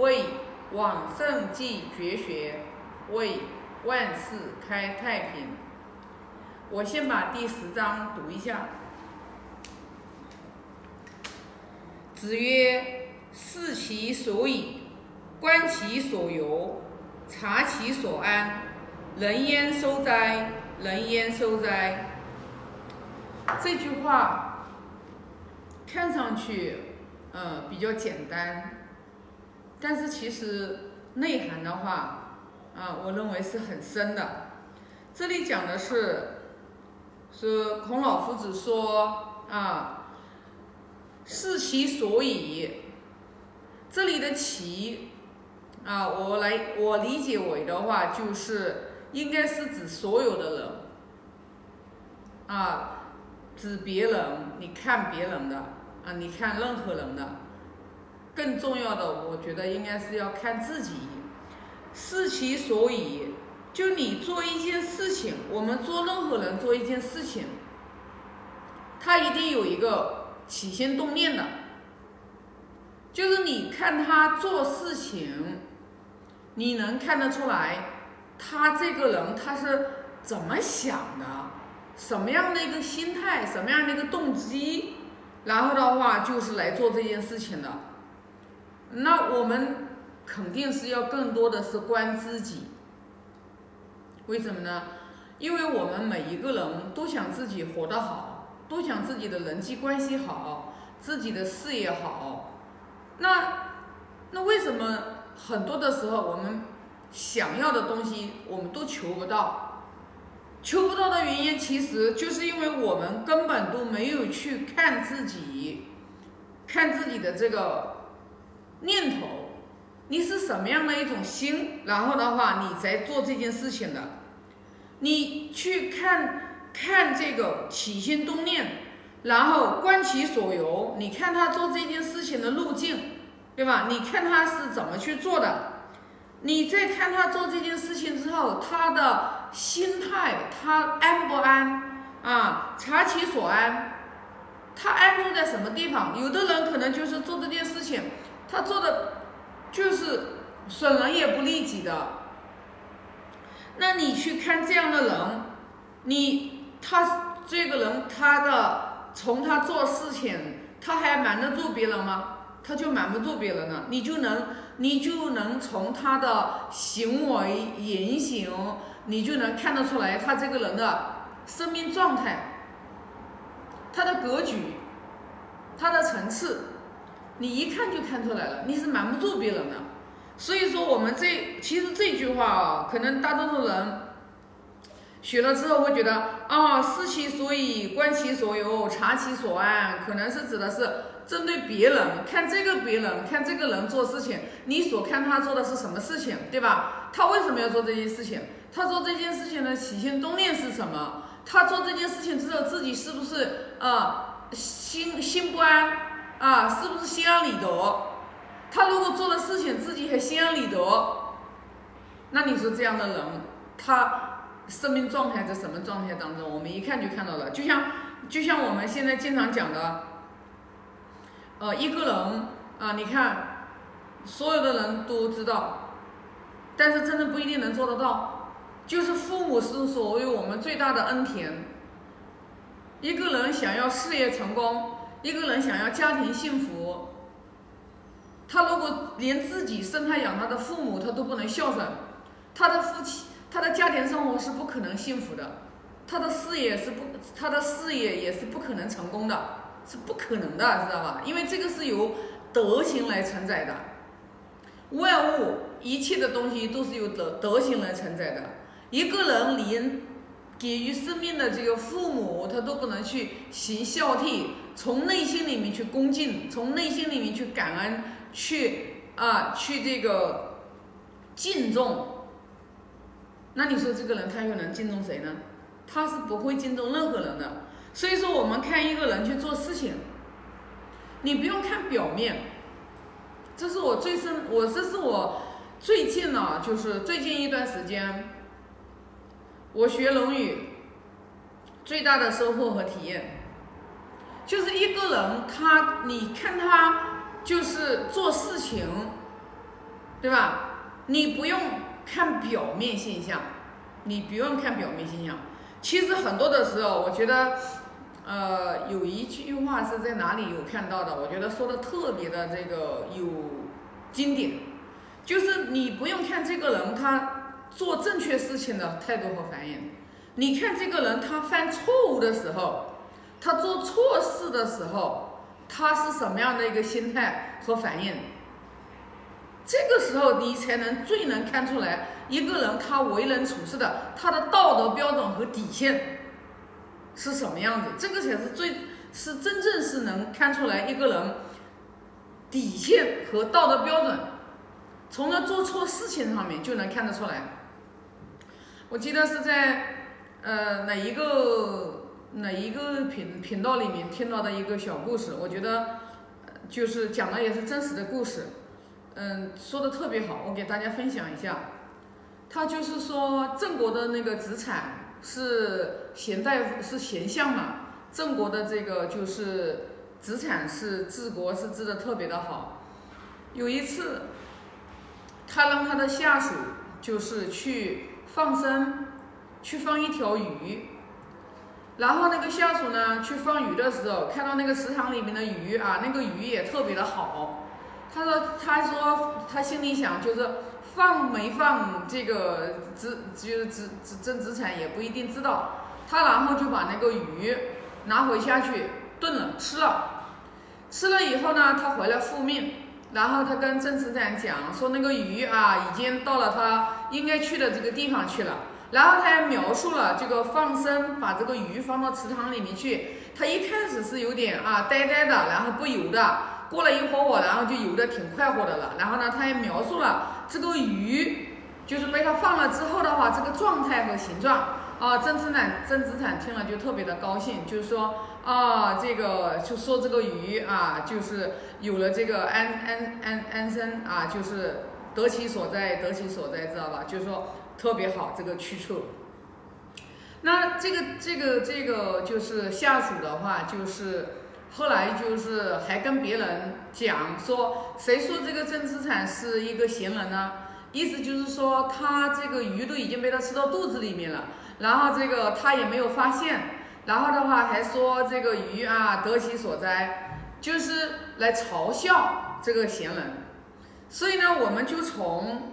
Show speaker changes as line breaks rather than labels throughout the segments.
为往圣继绝学，为万世开太平。我先把第十章读一下。子曰：“视其所以，观其所由，察其所安。人焉收哉？人焉收哉？”这句话看上去，呃，比较简单，但是其实内涵的话，啊，我认为是很深的。这里讲的是，是孔老夫子说啊。视其所以，这里的其啊，我来我理解为的话，就是应该是指所有的人啊，指别人，你看别人的啊，你看任何人的，更重要的，我觉得应该是要看自己。视其所以，就你做一件事情，我们做任何人做一件事情，他一定有一个。起心动念的，就是你看他做事情，你能看得出来，他这个人他是怎么想的，什么样的一个心态，什么样的一个动机，然后的话就是来做这件事情的。那我们肯定是要更多的是观自己，为什么呢？因为我们每一个人都想自己活得好。都想自己的人际关系好，自己的事业好，那那为什么很多的时候我们想要的东西我们都求不到？求不到的原因其实就是因为我们根本都没有去看自己，看自己的这个念头，你是什么样的一种心，然后的话你才做这件事情的，你去看。看这个起心动念，然后观其所由，你看他做这件事情的路径，对吧？你看他是怎么去做的，你再看他做这件事情之后，他的心态，他安不安啊？察其所安，他安住在什么地方？有的人可能就是做这件事情，他做的就是损人也不利己的。那你去看这样的人，你。他这个人，他的从他做事情，他还瞒得住别人吗？他就瞒不住别人了。你就能，你就能从他的行为言行，你就能看得出来他这个人的生命状态，他的格局，他的层次，你一看就看出来了。你是瞒不住别人的。所以说，我们这其实这句话啊，可能大多数人。学了之后会觉得啊，视其所以，观其所由，察其所安，可能是指的是针对别人，看这个别人，看这个人做事情，你所看他做的是什么事情，对吧？他为什么要做这件事情？他做这件事情的起心动念是什么？他做这件事情之后自己是不是啊心心不安啊？是不是心安理得？他如果做的事情自己还心安理得，那你说这样的人他？生命状态在什么状态当中？我们一看就看到了，就像就像我们现在经常讲的，呃，一个人啊，你看，所有的人都知道，但是真的不一定能做得到。就是父母是所谓我们最大的恩田。一个人想要事业成功，一个人想要家庭幸福，他如果连自己生他养他的父母他都不能孝顺，他的夫妻。他的家庭生活是不可能幸福的，他的事业是不，他的事业也是不可能成功的，是不可能的，知道吧？因为这个是由德行来承载的，万物一切的东西都是由德德行来承载的。一个人连给予生命的这个父母，他都不能去行孝悌，从内心里面去恭敬，从内心里面去感恩，去啊，去这个敬重。那你说这个人他又能敬重谁呢？他是不会敬重任何人的。所以说，我们看一个人去做事情，你不用看表面。这是我最深，我这是我最近呢，就是最近一段时间，我学《论语》最大的收获和体验，就是一个人他，你看他就是做事情，对吧？你不用看表面现象，你不用看表面现象。其实很多的时候，我觉得，呃，有一句话是在哪里有看到的？我觉得说的特别的这个有经典，就是你不用看这个人他做正确事情的态度和反应，你看这个人他犯错误的时候。他做错事的时候，他是什么样的一个心态和反应？这个时候你才能最能看出来一个人他为人处事的他的道德标准和底线是什么样子。这个才是最是真正是能看出来一个人底线和道德标准，从他做错事情上面就能看得出来。我记得是在呃哪一个？哪一个频频道里面听到的一个小故事，我觉得就是讲的也是真实的故事，嗯，说的特别好，我给大家分享一下。他就是说郑国的那个子产是贤大夫，是贤相嘛，郑国的这个就是子产是治国是治的特别的好。有一次，他让他的下属就是去放生，去放一条鱼。然后那个下属呢，去放鱼的时候，看到那个池塘里面的鱼啊，那个鱼也特别的好。他说，他说他心里想，就是放没放这个资，就是资资增资产也不一定知道。他然后就把那个鱼拿回下去炖了吃了。吃了以后呢，他回来复命，然后他跟郑资产讲说，那个鱼啊，已经到了他应该去的这个地方去了。然后他还描述了这个放生，把这个鱼放到池塘里面去。他一开始是有点啊呆呆的，然后不游的。过了一会儿，然后就游的挺快活的了。然后呢，他还描述了这个鱼，就是被他放了之后的话，这个状态和形状。啊，曾资产曾资产听了就特别的高兴，就是说啊，这个就说这个鱼啊，就是有了这个安安安安生啊，就是得其所在，得其所在，知道吧？就是说。特别好，这个去处。那这个这个这个就是下属的话，就是后来就是还跟别人讲说，谁说这个郑资产是一个闲人呢？意思就是说，他这个鱼都已经被他吃到肚子里面了，然后这个他也没有发现，然后的话还说这个鱼啊得其所哉，就是来嘲笑这个闲人。所以呢，我们就从。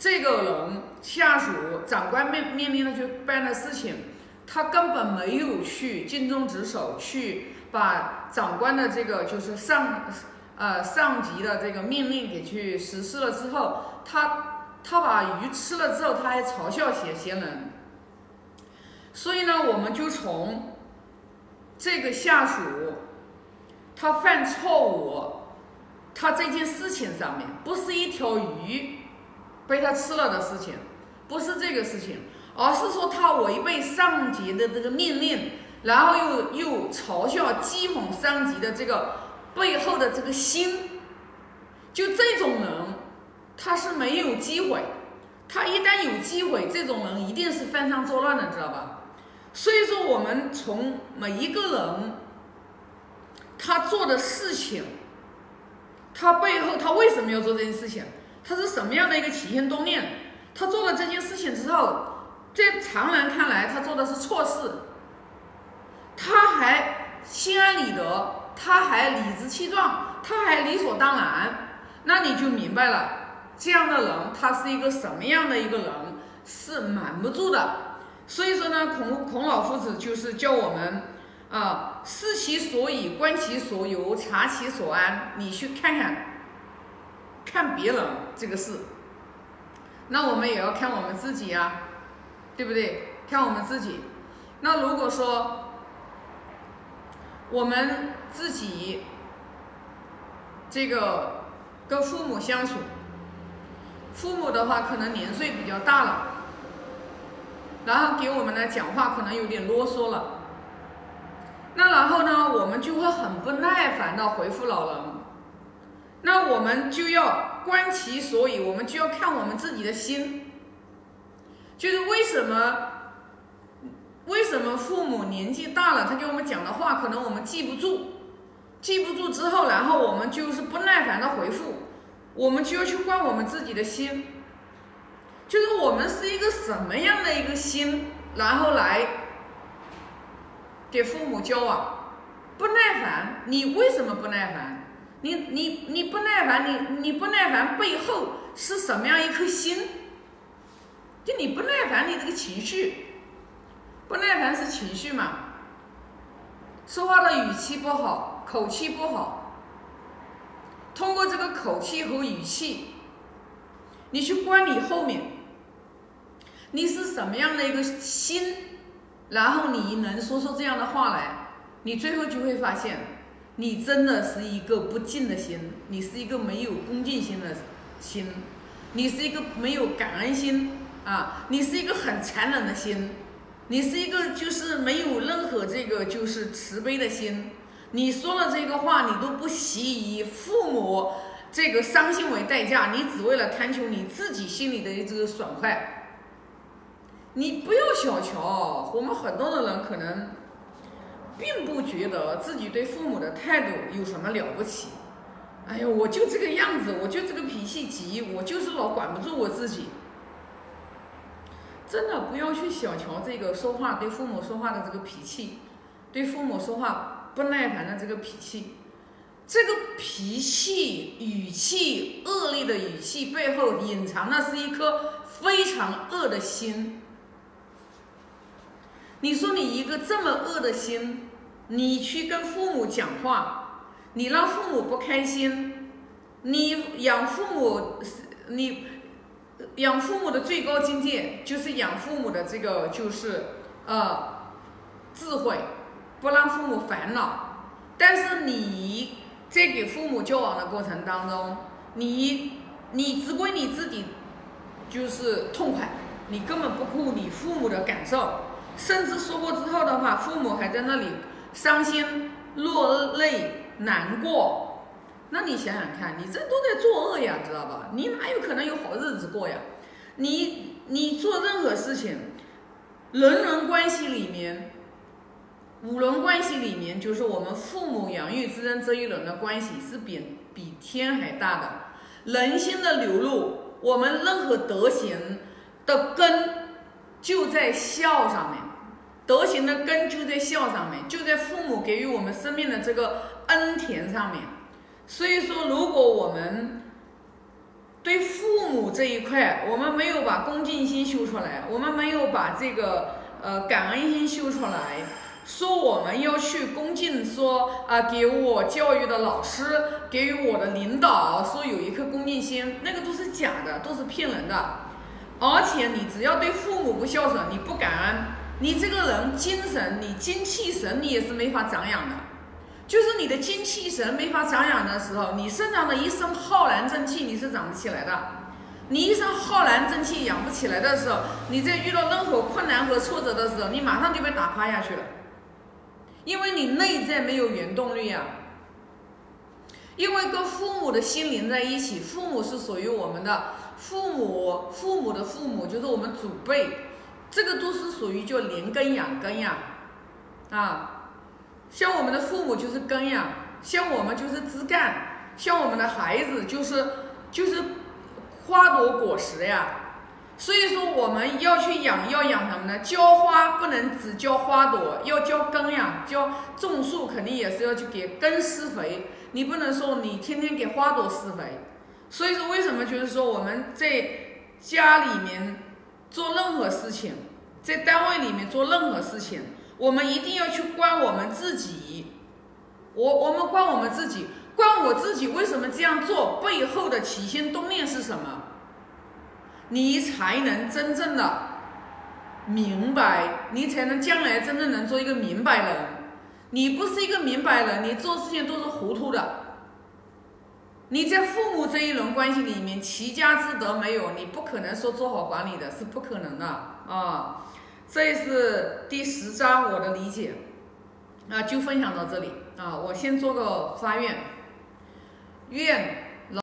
这个人下属长官命命令他去办的事情，他根本没有去尽忠职守，去把长官的这个就是上呃上级的这个命令给去实施了之后，他他把鱼吃了之后，他还嘲笑贤贤人。所以呢，我们就从这个下属他犯错误，他这件事情上面，不是一条鱼。被他吃了的事情，不是这个事情，而是说他违背上级的这个命令，然后又又嘲笑讥讽上级的这个背后的这个心，就这种人，他是没有机会，他一旦有机会，这种人一定是犯上作乱的，知道吧？所以说，我们从每一个人他做的事情，他背后他为什么要做这件事情？他是什么样的一个起心动念？他做了这件事情之后，在常人看来，他做的是错事，他还心安理得，他还理直气壮，他还理所当然，那你就明白了，这样的人他是一个什么样的一个人，是瞒不住的。所以说呢，孔孔老夫子就是教我们啊，视其所以，观其所由，察其所安。你去看看。看别人这个事，那我们也要看我们自己呀，对不对？看我们自己。那如果说我们自己这个跟父母相处，父母的话可能年岁比较大了，然后给我们呢讲话可能有点啰嗦了，那然后呢，我们就会很不耐烦的回复老人。那我们就要观其所以，我们就要看我们自己的心，就是为什么，为什么父母年纪大了，他给我们讲的话，可能我们记不住，记不住之后，然后我们就是不耐烦的回复，我们就要去观我们自己的心，就是我们是一个什么样的一个心，然后来给父母交往。不耐烦，你为什么不耐烦？你你你不耐烦，你你不耐烦背后是什么样一颗心？就你不耐烦，你这个情绪，不耐烦是情绪嘛？说话的语气不好，口气不好。通过这个口气和语气，你去观你后面，你是什么样的一个心，然后你能说出这样的话来。你最后就会发现，你真的是一个不敬的心，你是一个没有恭敬心的心，你是一个没有感恩心啊，你是一个很残忍的心，你是一个就是没有任何这个就是慈悲的心。你说了这个话，你都不惜以父母这个伤心为代价，你只为了贪求你自己心里的这个爽快。你不要小瞧我们很多的人可能。并不觉得自己对父母的态度有什么了不起。哎呀，我就这个样子，我就这个脾气急，我就是老管不住我自己。真的不要去小瞧这个说话对父母说话的这个脾气，对父母说话不耐烦的这个脾气。这个脾气语气恶劣的语气背后隐藏的是一颗非常恶的心。你说你一个这么恶的心。你去跟父母讲话，你让父母不开心，你养父母，你养父母的最高境界就是养父母的这个就是呃智慧，不让父母烦恼。但是你在给父母交往的过程当中，你你只归你自己就是痛快，你根本不顾你父母的感受，甚至说过之后的话，父母还在那里。伤心、落泪、难过，那你想想看，你这都在作恶呀，知道吧？你哪有可能有好日子过呀？你你做任何事情，人伦关系里面，五伦关系里面，就是我们父母养育之恩这一轮的关系是比比天还大的。人心的流露，我们任何德行的根就在孝上面。德行的根就在孝上面，就在父母给予我们生命的这个恩田上面。所以说，如果我们对父母这一块，我们没有把恭敬心修出来，我们没有把这个呃感恩心修出来，说我们要去恭敬，说啊给我教育的老师，给予我的领导，说有一颗恭敬心，那个都是假的，都是骗人的。而且你只要对父母不孝顺，你不感恩。你这个人精神，你精气神，你也是没法长养的。就是你的精气神没法长养的时候，你身上的一身浩然正气你是长不起来的。你一身浩然正气养不起来的时候，你在遇到任何困难和挫折的时候，你马上就被打趴下去了。因为你内在没有原动力啊。因为跟父母的心连在一起，父母是属于我们的，父母父母的父母就是我们祖辈。这个都是属于叫连根养根呀，啊，像我们的父母就是根呀，像我们就是枝干，像我们的孩子就是就是花朵果实呀。所以说我们要去养，要养什么呢？浇花不能只浇花朵，要浇根呀。浇种树肯定也是要去给根施肥，你不能说你天天给花朵施肥。所以说为什么就是说我们在家里面。做任何事情，在单位里面做任何事情，我们一定要去观我们自己。我我们观我们自己，观我自己为什么这样做，背后的起心动念是什么？你才能真正的明白，你才能将来真正能做一个明白人。你不是一个明白人，你做事情都是糊涂的。你在父母这一轮关系里面，齐家之德没有，你不可能说做好管理的，是不可能的啊。这是第十章我的理解，啊，就分享到这里啊。我先做个发愿，愿